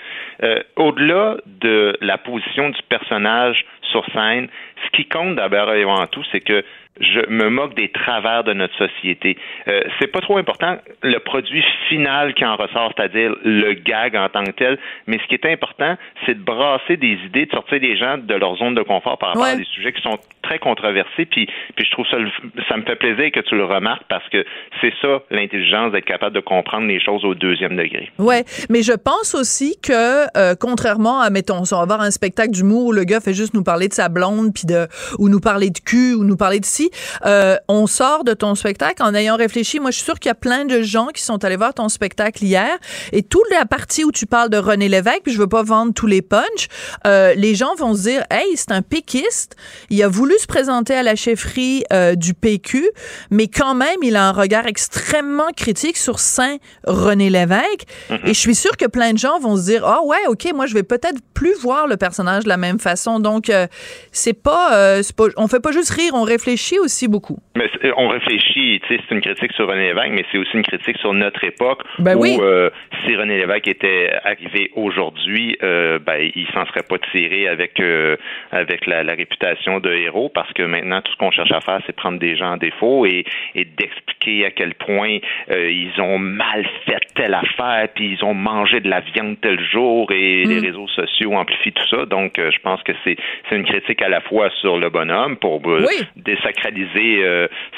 au-delà de la position du personnage sur scène, ce qui compte d'abord et avant tout, c'est que je me moque des travers de notre société. Euh, c'est pas trop important le produit final qui en ressort, c'est-à-dire le gag en tant que tel, mais ce qui est important, c'est de brasser des idées, de sortir des gens de leur zone de confort par rapport à des sujets qui sont très controversés. Puis, puis je trouve ça, ça me fait plaisir que tu le remarques parce que c'est ça l'intelligence d'être capable de comprendre les choses au deuxième degré. Ouais, mais je pense aussi que euh, contrairement à mettons, on va voir un spectacle d'humour où le gars fait juste nous parler de sa blonde puis de ou nous parler de cul ou nous parler de ci, euh, on sort de ton spectacle en ayant réfléchi. Moi, je suis sûre qu'il y a plein de gens qui sont allés voir ton spectacle hier et toute la partie où tu parles de René Lévesque, puis je veux pas vendre tous les punchs, euh, les gens vont se dire, hey, c'est un péquiste, il a voulu se présenter à la chefferie euh, du PQ, mais quand même, il a un regard extrêmement critique sur Saint René Lévesque. Mm-hmm. Et je suis sûre que plein de gens vont se dire, ah oh, ouais, ok, moi je vais peut-être plus voir le personnage de la même façon. Donc c'est pas, pas, on fait pas juste rire, on réfléchit aussi beaucoup. Mais on réfléchit, c'est une critique sur René Lévesque, mais c'est aussi une critique sur notre époque ben où euh, si René Lévesque était arrivé aujourd'hui, euh, ben, il s'en serait pas tiré avec euh, avec la, réputation de héros parce que maintenant tout ce qu'on cherche à faire, c'est prendre des gens en défaut et, et d'expliquer à quel point ils ont mal fait telle affaire, puis ils ont mangé de la viande tel jour et les mm. réseaux sociaux amplifient tout ça. Donc, je pense que c'est c'est une critique à la fois sur le bonhomme pour désacraliser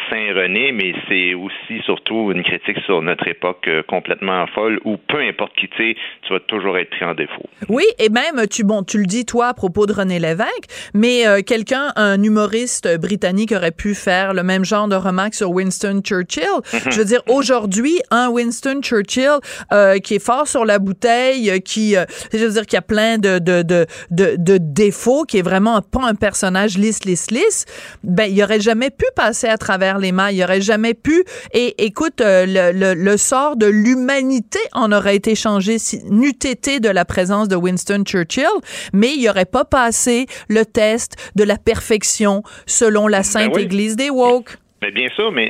Saint-René, mais c'est aussi surtout une critique sur notre époque euh, complètement folle où peu importe qui tu es, tu vas toujours être pris en défaut. Oui, et même, tu, bon, tu le dis toi à propos de René Lévesque, mais euh, quelqu'un, un humoriste britannique aurait pu faire le même genre de remarque sur Winston Churchill. Mhm. Je veux dire, aujourd'hui, un Winston Churchill euh, qui est fort sur la bouteille, qui, je veux dire, qui a plein de, de, de, de, défauts, qui est vraiment pas un personnage lisse, lisse, lisse, ben, il aurait jamais pu passer à travers les mailles. Il aurait jamais pu. Et écoute, euh, le, le, sort de l'humanité en aurait été changé si n'eût été de la présence de Winston Churchill, mais il aurait pas passé le test de la perfection selon la ben Sainte Église des woke. Mais bien sûr, mais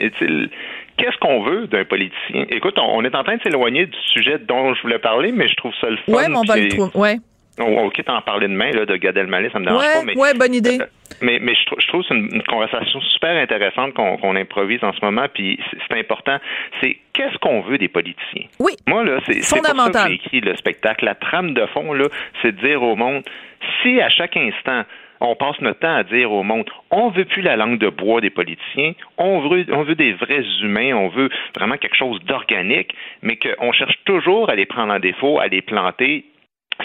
qu'est-ce qu'on veut d'un politicien? Écoute, on, est en train de s'éloigner du sujet dont je voulais parler, mais je trouve ça le fun. Mais on va le trouver. Ouais. On, quitte en parler demain là, de Gad Elmaleh, ça me dérange pas. Mais, ouais, bonne idée. Euh, mais, mais je, trouve que c'est une, conversation super intéressante qu'on improvise en ce moment, puis c'est important. C'est qu'est-ce qu'on veut des politiciens? Oui. Moi, là, c'est que j'ai écrit le spectacle. La trame de fond, là, c'est de dire au monde, si à chaque instant, on passe notre temps à dire au monde, on veut plus la langue de bois des politiciens, on veut, on veut des vrais humains, on veut vraiment quelque chose d'organique, mais qu'on cherche toujours à les prendre en défaut, à les planter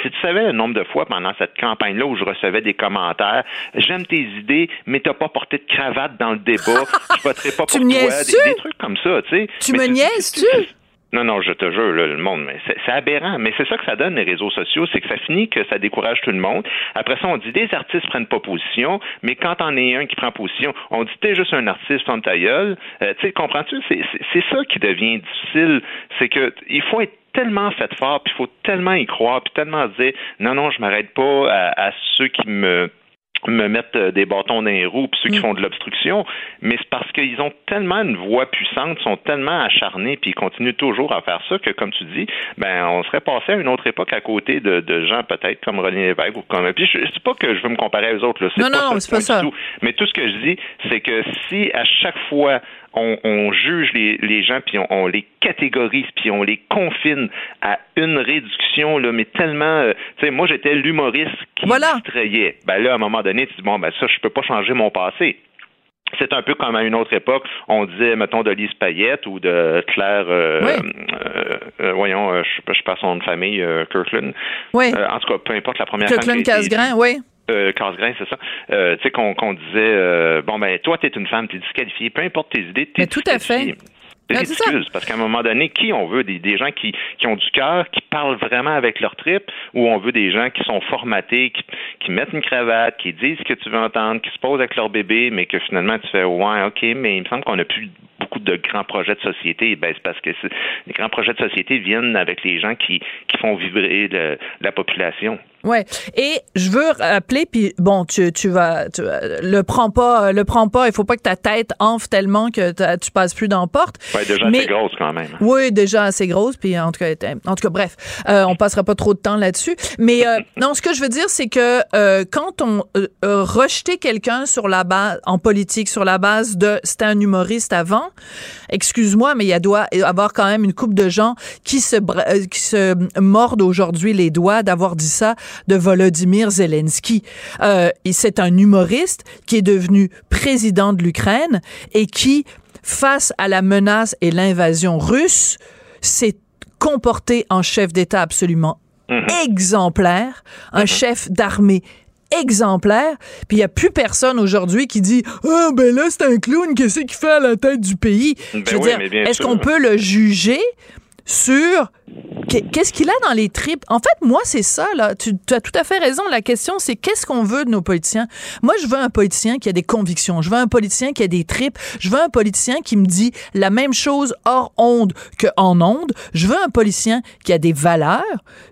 si tu savais le nombre de fois pendant cette campagne-là où je recevais des commentaires, j'aime tes idées, mais t'as pas porté de cravate dans le débat, je voterai pas pour toi, des, trucs comme ça, tu sais. Tu me niaises-tu? Non, non, je te jure, le monde, mais c'est aberrant. Mais c'est ça que ça donne, les réseaux sociaux, c'est que ça finit que ça décourage tout le monde. Après ça, on dit des artistes prennent pas position, mais quand on est un qui prend position, on dit t'es juste un artiste, en ta gueule. Euh, tu sais, comprends-tu? C'est ça qui devient difficile. C'est que il faut être tellement fait fort, puis il faut tellement y croire, puis tellement dire non, non, je m'arrête pas à, ceux qui me me mettre euh, des bâtons dans les roues, puis ceux qui Mm. font de l'obstruction, mais c'est parce qu'ils ont tellement une voix puissante, sont tellement acharnés, puis ils continuent toujours à faire ça que, comme tu dis, ben on serait passé à une autre époque à côté de, de gens peut-être comme René Lévesque ou comme. Puis je, je dis pas que je veux me comparer aux autres, là. Non, pas non, c'est pas ça. tout. Mais tout ce que je dis, c'est que si à chaque fois on, on juge les, les gens, puis on, on les catégorise, puis on les confine à une réduction, là, mais tellement... euh, tu sais, moi, j'étais l'humoriste qui distrayait. Ben là, à un moment donné, tu dis, bon, ben ça, je peux pas changer mon passé. C'est un peu comme à une autre époque, on disait, mettons, de Lise Payette ou de Claire, euh, euh, euh, voyons, je, je passe son nom de famille, Kirkland. Oui. En tout cas, peu importe la première Kirkland Casgrain, oui. Euh, Casgrain, c'est ça. Euh, tu sais, qu'on disait, euh, bon, ben, toi, t'es une femme, t'es disqualifiée, peu importe tes idées, Mais tout à fait. C'est ridicule, parce qu'à un moment donné, qui on veut? Des, des gens qui, qui ont du cœur, qui parlent vraiment avec leur trip, ou on veut des gens qui sont formatés, qui, qui mettent une cravate, qui disent ce que tu veux entendre, qui se posent avec leur bébé, mais que finalement tu fais, ouais, ok, mais il me semble qu'on a plus beaucoup de grands projets de société. Ben, c'est parce que les grands projets de société viennent avec les gens qui, qui font vibrer le- la population. Ouais. Et je veux rappeler, puis bon, tu, tu vas, tu, le prends pas, le prends pas. Il faut pas que ta tête enfle tellement que tu passes plus dans la porte. Ouais, déjà, Mais- c'est grosse quand même. Oui, déjà assez grosse, puis en tout cas, en tout cas, bref, euh, on passera pas trop de temps là-dessus. Mais euh, non, ce que je veux dire, c'est que euh, quand on euh, rejetait quelqu'un sur la base en politique sur la base de c'était un humoriste avant, excuse-moi, mais il y a doit y avoir quand même une coupe de gens qui se euh, qui se mordent aujourd'hui les doigts d'avoir dit ça de Volodymyr Zelensky. Euh, et c'est un humoriste qui est devenu président de l'Ukraine et qui face à la menace et l'invasion russe, s'est comporté en chef d'État absolument exemplaire, un chef d'armée exemplaire, puis il n'y a plus personne aujourd'hui qui dit « Ah, ben là, c'est un clown, qu'est-ce qu'il fait à la tête du pays? Ben Je veux oui, dire, est-ce qu'on peut le juger sur qu'est-ce qu'il a dans les tripes? En fait, moi, c'est ça, là. Tu, as tout à fait raison. La question, c'est qu'est-ce qu'on veut de nos politiciens? Moi, je veux un politicien qui a des convictions. Je veux un politicien qui a des tripes. Je veux un politicien qui me dit la même chose hors onde qu'en onde. Je veux un politicien qui a des valeurs.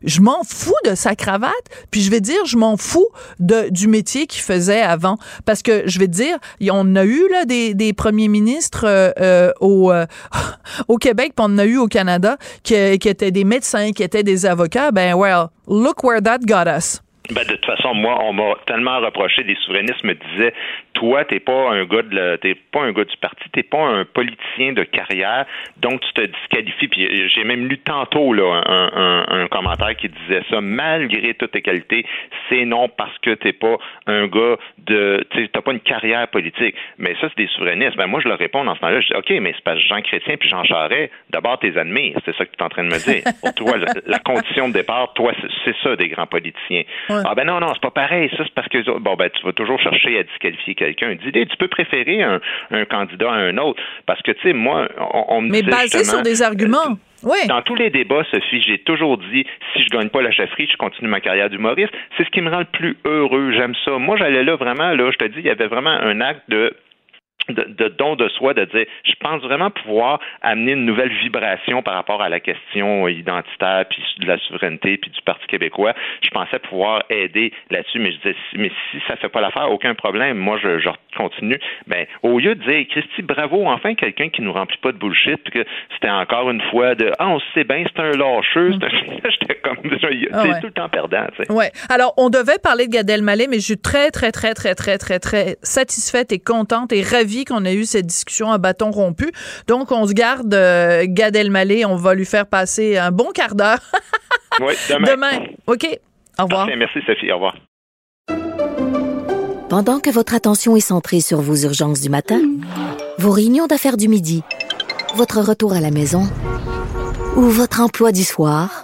Je m'en fous de sa cravate. Puis je vais dire, je m'en fous de, du métier qu'il faisait avant. Parce que je vais dire, on a eu là, des, des premiers ministres euh, euh, au, euh, au Québec, puis on en a eu au Canada, qui, qui étaient des médecins, qui étaient des avocats. Ben, well, look where that got us. Ben, de toute façon, moi, on m'a tellement reproché, des souverainistes me disaient, toi, t'es pas un gars de la- t'es pas un gars du parti, t'es pas un politicien de carrière, donc tu te disqualifies. Puis euh, j'ai même lu tantôt là un, un- un commentaire qui disait ça, malgré toutes tes qualités, c'est non parce que t'es pas un gars de, t'as pas une carrière politique. Mais ça, c'est des souverainistes. Ben moi, je leur réponds dans ce temps-là, je dis, ok, mais c'est parce que Jean Chrétien puis Jean Charest, d'abord t'es admires, c'est ça que tu es en train de me dire. Pour toi, la, la condition de départ, toi, c'est- c'est ça des grands politiciens. Ouais. Ah ben non, non, c'est pas pareil. Ça, c'est parce que bon ben tu vas toujours chercher à disqualifier quelqu'un. Dis-le, tu peux préférer un, un candidat à un autre. Parce que tu sais, moi, on, on me Mais basé sur des arguments. Oui. dans tous les débats, Sophie, j'ai toujours dit si je gagne pas la chefferie, je continue ma carrière d'humoriste. C'est ce qui me rend le plus heureux. J'aime ça. Moi, j'allais là vraiment, là, je te dis, il y avait vraiment un acte de de, de don de soi, de dire, je pense vraiment pouvoir amener une nouvelle vibration par rapport à la question identitaire, puis de la souveraineté, puis du Parti québécois. Je pensais pouvoir aider là-dessus, mais je disais, si- mais si ça fait pas l'affaire, aucun problème. Moi, je, je continue. Ben, au lieu de dire, Christy, bravo, enfin quelqu'un qui nous remplit pas de bullshit, puis que c'était encore une fois de, ah, on sait bien, c'est un lâcheux. un- J'étais comme, c'est Ah ouais. tout le temps perdant, tu sais. Ouais. Alors, on devait parler de Gad Elmaleh, mais je suis très, très, très, très, très, très, très satisfaite et contente et ravie qu'on ait eu cette discussion à bâton rompu. Donc, on se garde euh, Gad Elmaleh. On va lui faire passer un bon quart d'heure Oui, demain. demain. OK. Au revoir. Parfait, merci, Sophie. Au revoir. Pendant que votre attention est centrée sur vos urgences du matin, vos réunions d'affaires du midi, votre retour à la maison ou votre emploi du soir,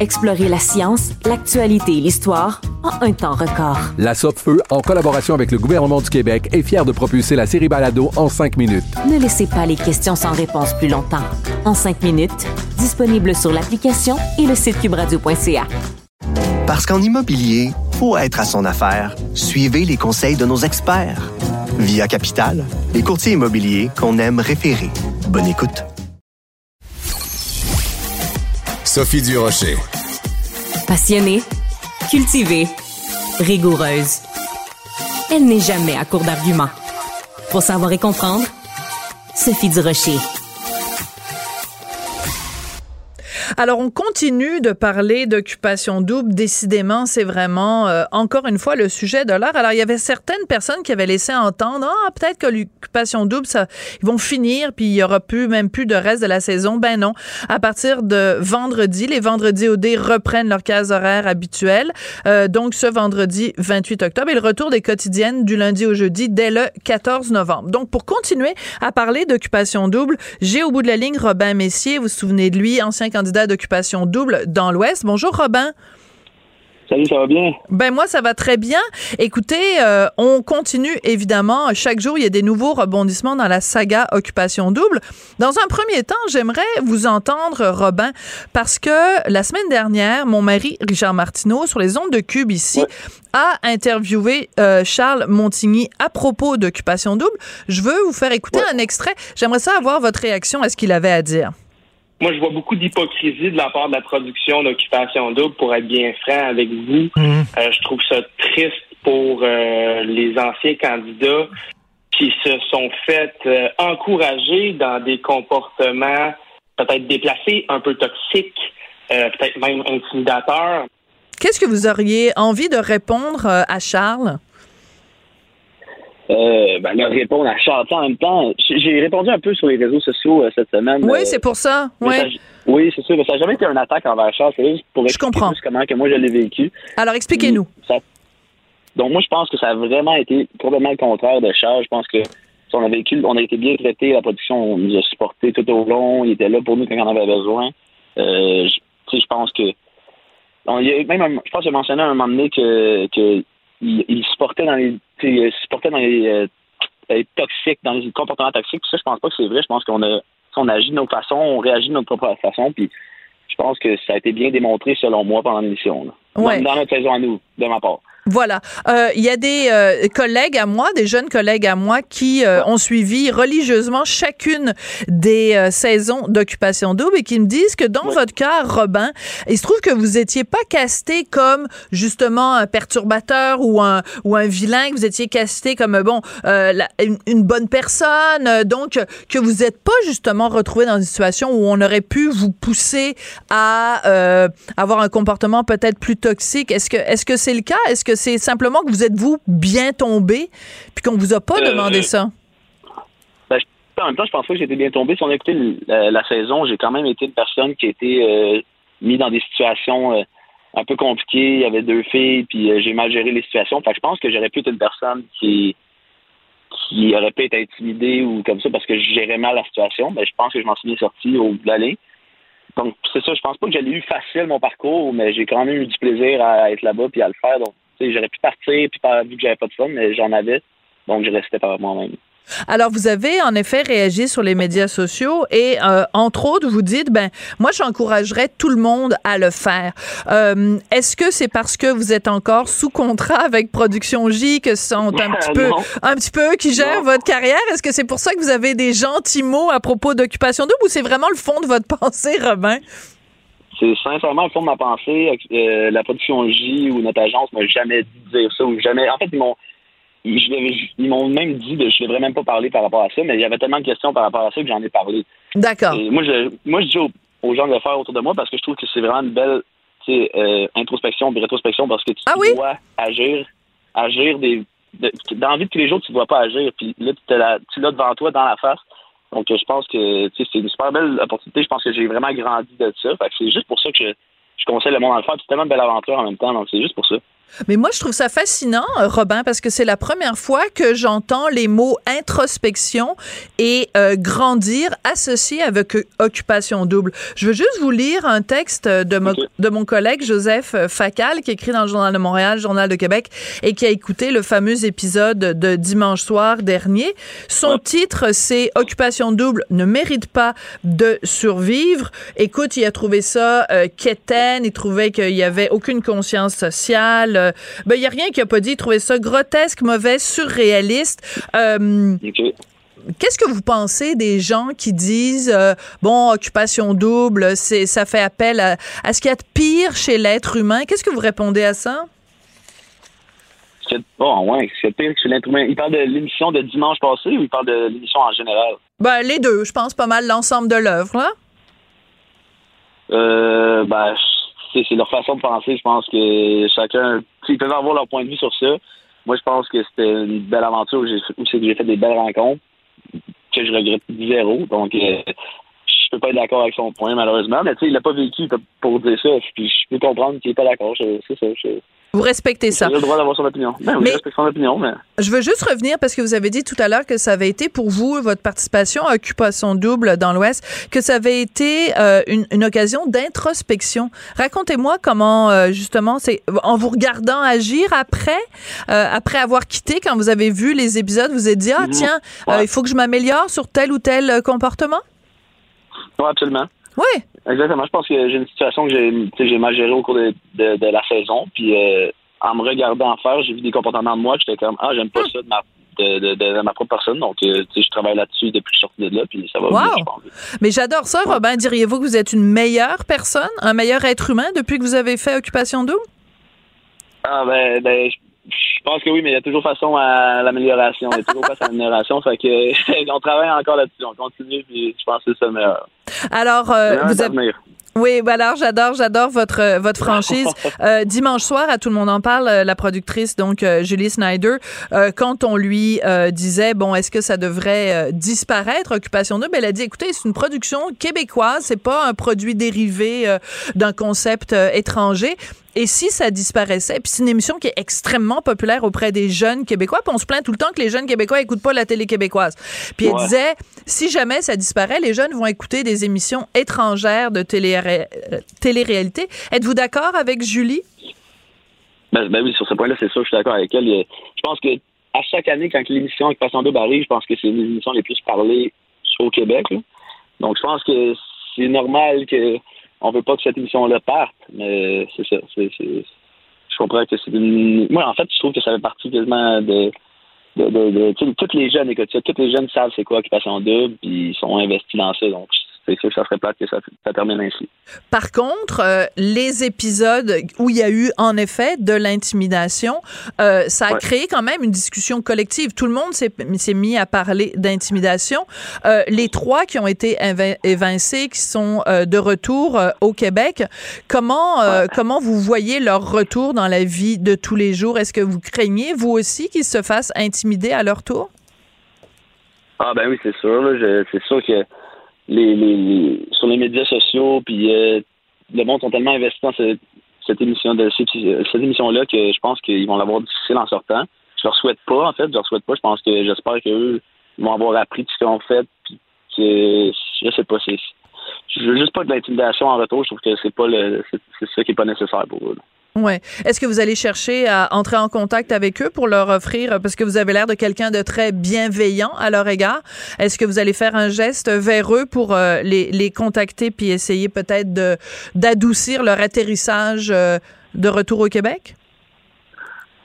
Explorez la science, l'actualité et l'histoire en un temps record. La Feu, en collaboration avec le gouvernement du Québec, est fière de propulser la série Balado en cinq minutes. Ne laissez pas les questions sans réponse plus longtemps. En cinq minutes, disponible sur l'application et le site cubradio.ca. Parce qu'en immobilier, faut être à son affaire. Suivez les conseils de nos experts. Via Capital, les courtiers immobiliers qu'on aime référer. Bonne écoute. Sophie Durocher. Passionnée, cultivée, rigoureuse. Elle n'est jamais à court d'arguments. Pour savoir et comprendre, Sophie Durocher. Alors, on continue de parler d'occupation double. Décidément, c'est vraiment, euh, encore une fois, le sujet de l'heure. Alors, il y avait certaines personnes qui avaient laissé entendre, ah, peut-être que l'occupation double, ça, ils vont finir, puis il y aura plus, même plus de reste de la saison. Ben non. À partir de vendredi, les vendredis OD reprennent leur case horaire habituelle. Euh, donc, ce vendredi 28 octobre et le retour des quotidiennes du lundi au jeudi dès le 14 novembre. Donc, pour continuer à parler d'occupation double, j'ai au bout de la ligne Robin Messier. Vous vous souvenez de lui, ancien candidat d'occupation double dans l'Ouest. Bonjour Robin. Salut, ça va bien? Ben moi, ça va très bien. Écoutez, euh, on continue évidemment. Chaque jour, il y a des nouveaux rebondissements dans la saga Occupation Double. Dans un premier temps, j'aimerais vous entendre, Robin, parce que la semaine dernière, mon mari, Richard Martineau, sur les ondes de Cube ici, a interviewé euh, Charles Montigny à propos d'Occupation Double. Je veux vous faire écouter un extrait. J'aimerais ça avoir votre réaction à ce qu'il avait à dire moi, je vois beaucoup d'hypocrisie de la part de la production d'Occupation Double, pour être bien franc avec vous. Mhm. Euh, je trouve ça triste pour euh, les anciens candidats qui se sont fait euh, encourager dans des comportements peut-être déplacés, un peu toxiques, peut-être même intimidateurs. Qu'est-ce que vous auriez envie de répondre à Charles? Euh, ben, leur répondre à Charles. En même temps, j'ai répondu un peu sur les réseaux sociaux euh, cette semaine. Oui, euh, c'est pour ça. oui, oui c'est sûr. Mais ça n'a jamais été une attaque envers Charles. C'est juste pour expliquer comprends. comment que moi je l'ai vécu. Alors, expliquez-nous. Donc, moi, je pense que ça a vraiment été complètement le contraire de Charles. Je pense que si on a vécu, on a été bien traités. La production nous a supportés tout au long. Il était là pour nous quand on avait besoin. Euh, je, je pense que on, il y a même, je pense que j'ai mentionné à un moment donné que, que il, il se portait dans les, il se portait dans les, euh, toxiques, dans les comportements toxiques. ça, je pense pas que c'est vrai. Je pense qu'on a, on agit de notre façon, on réagit de notre propre façon. Puis je pense que ça a été bien démontré, selon moi, pendant l'émission. Ouais. Dans, dans notre saison à nous, de ma part. Voilà. Euh, il y a des euh, collègues à moi, des jeunes collègues à moi, qui euh, ont suivi religieusement chacune des saisons d'occupation double et qui me disent que dans votre cas, Robin, il se trouve que vous étiez pas casté comme justement un perturbateur ou un ou un vilain, que vous étiez casté comme bon une, bonne personne, donc que vous n'êtes pas justement retrouvé dans une situation où on aurait pu vous pousser à avoir un comportement peut-être plus toxique. Est-ce que est-ce que c'est le cas? Est-ce que c'est simplement que vous êtes vous bien tombé puis qu'on vous a pas euh, demandé ça? Ben, en même temps, je pense pas que j'étais bien tombé. Si on a écouté la, saison, j'ai quand même été une personne qui a été euh, mise dans des situations euh, un peu compliquées. Il y avait deux filles, puis j'ai mal géré les situations. Fait je pense que j'aurais pu être une personne qui qui aurait pu être intimidée ou comme ça parce que je gérais mal la situation. Mais ben, je pense que je m'en suis bien sorti au bout de l'année. Donc, c'est ça, je pense pas que j'ai eu facile mon parcours, mais j'ai quand même eu du plaisir à être là-bas puis à le faire. Donc, J'aurais pu partir, puis vu que j'avais pas de fun, mais j'en avais. Donc, je restais par moi-même. Alors, vous avez en effet réagi sur les médias sociaux et, euh, entre autres, vous dites, ben, moi, j'encouragerais tout le monde à le faire. Euh, est-ce que c'est parce que vous êtes encore sous contrat avec Production J que sont un petit peu, un petit peu eux qui gèrent votre carrière? Est-ce que c'est pour ça que vous avez des gentils mots à propos d'Occupation Double ou c'est vraiment le fond de votre pensée, Robin? C'est sincèrement le fond de ma pensée. Euh, la production J ou notre agence m'a jamais dit de dire ça ou jamais. En fait, ils m'ont ils m'ont même dit de je devrais même pas parler par rapport à ça, mais il y avait tellement de questions par rapport à ça que j'en ai parlé. D'accord. Moi je moi je dis aux, gens de le faire autour de moi parce que je trouve que c'est vraiment une belle euh, introspection et rétrospection parce que tu ah dois agir agir des dans la vie de tous les jours tu ne dois pas agir puis là tu l'as devant toi dans la face donc, je pense que c'est une super belle opportunité. Je pense que j'ai vraiment grandi de ça. c'est juste pour ça que je conseille le monde à le faire. C'est tellement une belle aventure en même temps, donc c'est juste pour ça. Mais moi, je trouve ça fascinant, euh, Robin, parce que c'est la première fois que j'entends les mots introspection et euh, grandir associés avec euh, occupation double. Je veux juste vous lire un texte de, de mon collègue Joseph Facal, qui écrit dans le Journal de Montréal, Journal de Québec, et qui a écouté le fameux épisode de dimanche soir dernier. Son titre, c'est Occupation double ne mérite pas de survivre. Écoute, il a trouvé ça euh, quétaine, il trouvait qu'il y avait aucune conscience sociale euh, ben, il n'y a rien qui a pas dit. Il trouvait ça grotesque, mauvais, surréaliste. Euh, qu'est-ce que vous pensez des gens qui disent euh, bon occupation double, c'est ça fait appel à, ce qu'il y a de pire chez l'être humain? Qu'est-ce que vous répondez à ça? Bon, ouais, c'est pire chez l'être humain. Il parle de l'émission de dimanche passé ou il parle de l'émission en général? Ben les deux, je pense pas mal l'ensemble de l'œuvre là. Euh, ben c'est leur façon de penser. Je pense que chacun, ils peuvent avoir leur point de vue sur ça. Moi, je pense que c'était une belle aventure où j'ai fait des belles rencontres que je regrette zéro. Donc, euh, peux pas être d'accord avec son point, malheureusement. Mais tu sais, il l'a pas vécu pour dire ça. Puis je peux comprendre qu'il est pas d'accord. C'est ça. Je, vous respectez ça. J'ai le droit d'avoir son opinion. Ben, mais, je son opinion, mais... Je veux juste revenir parce que vous avez dit tout à l'heure que ça avait été pour vous, votre participation à Occupation Double dans l'Ouest, que ça avait été euh, une, une, occasion d'introspection. Racontez-moi comment, euh, justement, c'est en vous regardant agir après, euh, après avoir quitté, quand vous avez vu les épisodes, vous avez dit, ah, mhm. tiens, il faut que je m'améliore sur tel ou tel comportement? Oui, absolument. Oui. Exactement. Je pense que j'ai une situation que j'ai, mal gérée au cours de, de, la saison. Puis euh, en me regardant faire, j'ai vu des comportements de moi. J'étais comme ah j'aime pas ça de ma de, de, ma propre personne. Donc, euh, je travaille là-dessus depuis que je suis sorti de là, puis ça va bien, je. Mais j'adore ça, Robin. Diriez-vous que vous êtes une meilleure personne, un meilleur être humain depuis que vous avez fait Occupation Double? Ah, ben, ben je pense que oui, mais il y a toujours façon à l'amélioration. Il y a toujours façon à l'amélioration. Fait que on travaille encore là-dessus. On continue, puis je pense que c'est ça le meilleur. Alors, euh, vous avez... Oui, bah alors j'adore, j'adore votre euh, votre franchise. Euh, dimanche soir, à tout le monde en parle, la productrice donc Julie Snyder, quand on lui disait bon, est-ce que ça devrait disparaître? Occupation Double, elle a dit écoutez, c'est une production québécoise, c'est pas un produit dérivé d'un concept étranger. Et si ça disparaissait, puis c'est une émission qui est extrêmement populaire auprès des jeunes Québécois, puis on se plaint tout le temps que les jeunes Québécois écoutent pas la télé québécoise. Puis elle disait, si jamais ça disparaît, les jeunes vont écouter des émissions étrangères de télé télé-réalité. Êtes-vous d'accord avec Julie? Ben, ben, oui, sur ce point-là, c'est sûr, je suis d'accord avec elle. Je pense que à chaque année, quand l'émission avec Passant double arrive, je pense que c'est une émission les plus parlées au Québec. Donc, je pense que c'est normal que on veut pas que cette émission-là parte, mais c'est ça. je comprends que c'est une. Moi, en fait, je trouve que ça fait partie quasiment de. de, de, toutes les jeunes écoutent ça. Tous les jeunes savent c'est quoi Occupation Double, puis ils sont investis dans ça. Donc, c'est que ça serait plate que ça, termine ainsi. Par contre, euh, les épisodes où il y a eu en effet de l'intimidation, euh, ça a créé quand même une discussion collective. Tout le monde s'est mis à parler d'intimidation. Euh, les trois qui ont été évincés, qui sont de retour au Québec, comment comment vous voyez leur retour dans la vie de tous les jours? Est-ce que vous craignez vous aussi qu'ils se fassent intimider à leur tour? Ah ben oui, c'est sûr. C'est sûr que les, les, sur les médias sociaux, puis euh, le monde sont tellement investis dans cette, émission de cette, émission là que je pense qu'ils vont l'avoir difficile en sortant. Je leur souhaite pas, en fait, je leur souhaite pas. Je pense que j'espère qu'eux vont avoir appris tout ce qu'ils ont fait, puis que je sais pas, c'est je veux juste pas de l'intimidation en retour. Je trouve que c'est pas le c'est ça qui est pas nécessaire pour eux. Ouais. Est-ce que vous allez chercher à entrer en contact avec eux pour leur offrir, parce que vous avez l'air de quelqu'un de très bienveillant à leur égard, est-ce que vous allez faire un geste vers eux pour euh, les, les, contacter puis essayer peut-être d'adoucir leur atterrissage euh, de retour au Québec?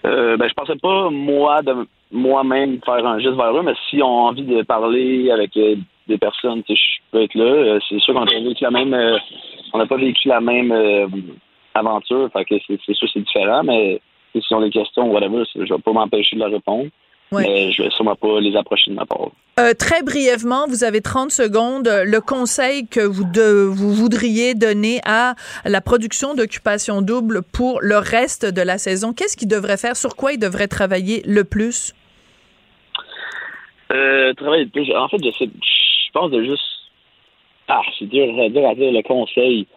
Euh, ben, je pensais pas, moi, de moi-même faire un geste vers eux, mais si on a envie de parler avec euh, des personnes, je peux être là. c'est sûr qu'on n'a vécu la même, on n'a pas vécu la même aventure. Fait que c'est sûr c'est différent, mais si on a des questions, whatever, je vais pas m'empêcher de leur répondre. Mais je vais sûrement pas les approcher de ma part. Euh, très brièvement, vous avez 30 secondes. Le conseil que vous, vous voudriez donner à la production d'Occupation Double pour le reste de la saison, qu'est-ce qu'il devrait faire? Sur quoi il devrait travailler le plus? Euh, travailler le plus. En fait, je, sais, je pense de juste. Ah, c'est dur, dur à dire le conseil.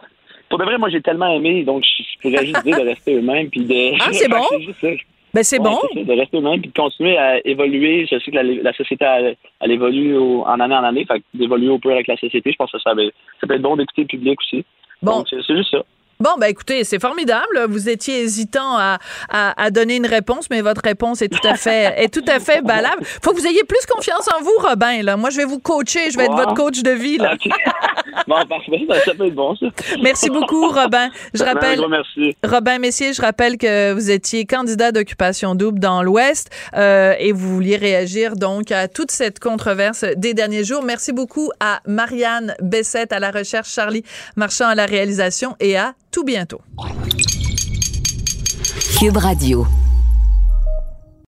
Pour de vrai, moi, j'ai tellement aimé, donc je, pourrais juste dire de rester eux-mêmes, puis de... Ah, c'est bon? ça. Ben, c'est Ouais, bon. ça, de rester eux-mêmes, puis de continuer à évoluer. Je sais que la, la société, elle, elle évolue au- en année en année, fait d'évoluer au peu avec la société, je pense que ça, ça, ça peut être bon d'écouter le public aussi. Bon. C'est juste ça. Bon, ben écoutez, c'est formidable. Vous étiez hésitant à, à, à donner une réponse, mais votre réponse est tout à fait est tout à fait valable. Faut que vous ayez plus confiance en vous, Robin. Là, moi, je vais vous coacher. Je vais être votre coach de vie. Là. Bon, parfait, ça, peut être bon, ça. Merci beaucoup, Robin. Je rappelle. gros merci. Robin Messier, je rappelle que vous étiez candidat d'occupation double dans l'Ouest euh, et vous vouliez réagir donc à toute cette controverse des derniers jours. Merci beaucoup à Marianne Bessette à la recherche, Charlie Marchand à la réalisation et à tout bientôt. Cube Radio.